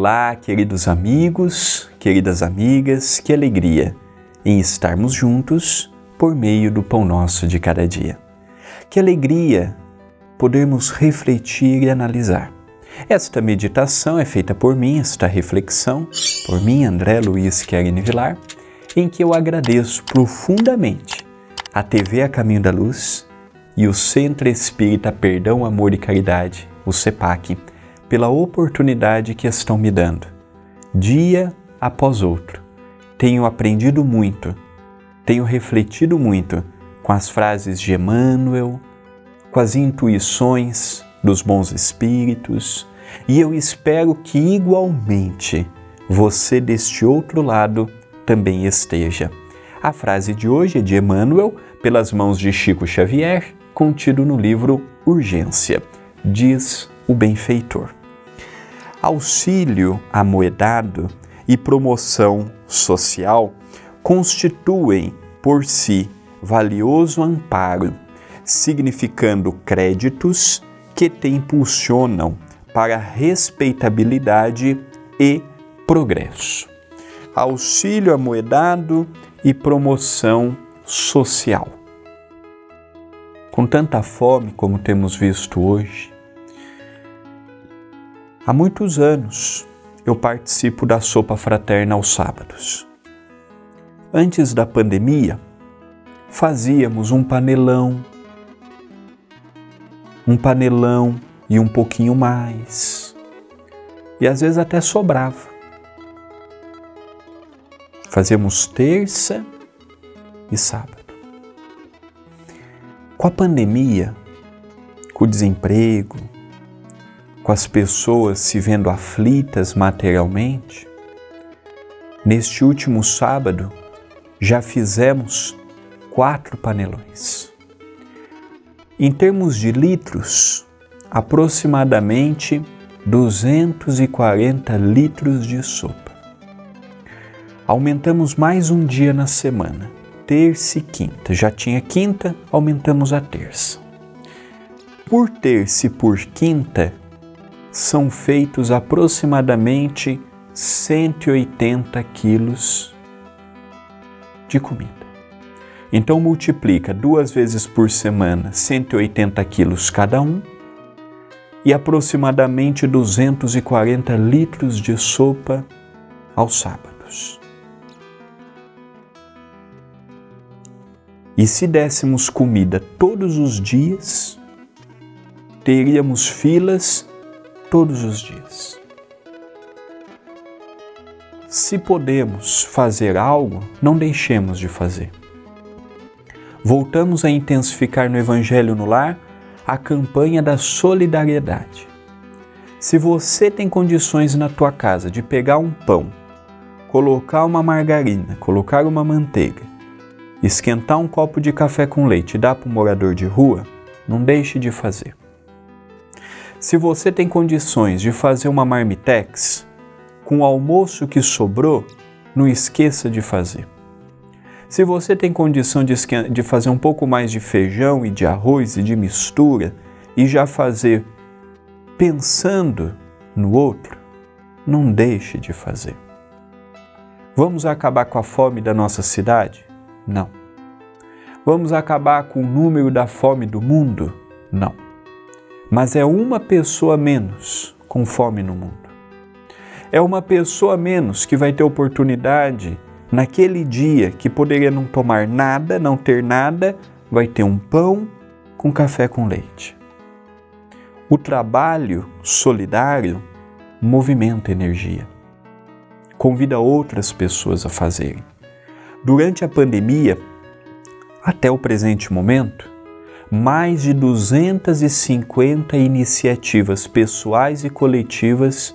Olá, queridos amigos, queridas amigas, que alegria em estarmos juntos por meio do pão nosso de cada dia. Que alegria podermos refletir e analisar. Esta meditação é feita por mim, esta reflexão, por mim, André Luiz Querini Vilar, em que eu agradeço profundamente a TV A Caminho da Luz e o Centro Espírita Perdão, Amor e Caridade, o CEPAC, pela oportunidade que estão me dando. Dia após outro, tenho aprendido muito, tenho refletido muito com as frases de Emmanuel, com as intuições dos bons espíritos, e eu espero que igualmente você deste outro lado também esteja. A frase de hoje é de Emmanuel, pelas mãos de Chico Xavier, contido no livro Urgência. Diz o benfeitor auxílio amoedado e promoção social constituem por si valioso amparo, significando créditos que te impulsionam para respeitabilidade e progresso. Auxílio amoedado e promoção social. Com tanta fome como temos visto hoje, Há muitos anos eu participo da sopa fraterna aos sábados. Antes da pandemia, fazíamos um panelão, um panelão e um pouquinho mais. E às vezes até sobrava. Fazíamos terça e sábado. Com a pandemia, com o desemprego, com as pessoas se vendo aflitas materialmente, neste último sábado já fizemos quatro panelões. Em termos de litros, aproximadamente 240 litros de sopa. Aumentamos mais um dia na semana, terça e quinta. Já tinha quinta, aumentamos a terça. Por terça e por quinta, são feitos aproximadamente 180 quilos de comida. Então multiplica duas vezes por semana 180 quilos cada um e aproximadamente 240 litros de sopa aos sábados. E se dessemos comida todos os dias, teríamos filas todos os dias. Se podemos fazer algo, não deixemos de fazer. Voltamos a intensificar no Evangelho no Lar a campanha da solidariedade. Se você tem condições na tua casa de pegar um pão, colocar uma margarina, colocar uma manteiga, esquentar um copo de café com leite e dar para um morador de rua, não deixe de fazer. Se você tem condições de fazer uma marmitex, com o almoço que sobrou, não esqueça de fazer. Se você tem condição de, de fazer um pouco mais de feijão e de arroz e de mistura e já fazer pensando no outro, não deixe de fazer. Vamos acabar com a fome da nossa cidade? Não. Vamos acabar com o número da fome do mundo? Não mas é uma pessoa menos com fome no mundo. É uma pessoa menos que vai ter oportunidade naquele dia que poderia não tomar nada, não ter nada, vai ter um pão com café com leite. O trabalho solidário movimenta energia, convida outras pessoas a fazerem. Durante a pandemia, até o presente momento, mais de 250 iniciativas pessoais e coletivas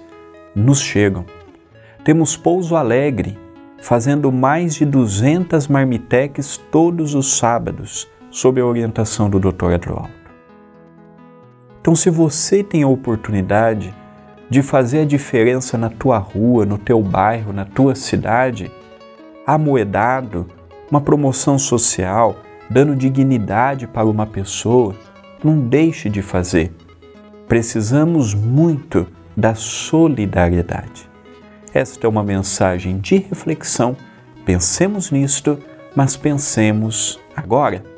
nos chegam. Temos Pouso Alegre fazendo mais de 200 marmiteques todos os sábados, sob a orientação do Dr. Adroaldo. Então, se você tem a oportunidade de fazer a diferença na tua rua, no teu bairro, na tua cidade, amoedado, uma promoção social, dando dignidade para uma pessoa, não deixe de fazer. Precisamos muito da solidariedade. Esta é uma mensagem de reflexão. Pensemos nisto, mas pensemos agora.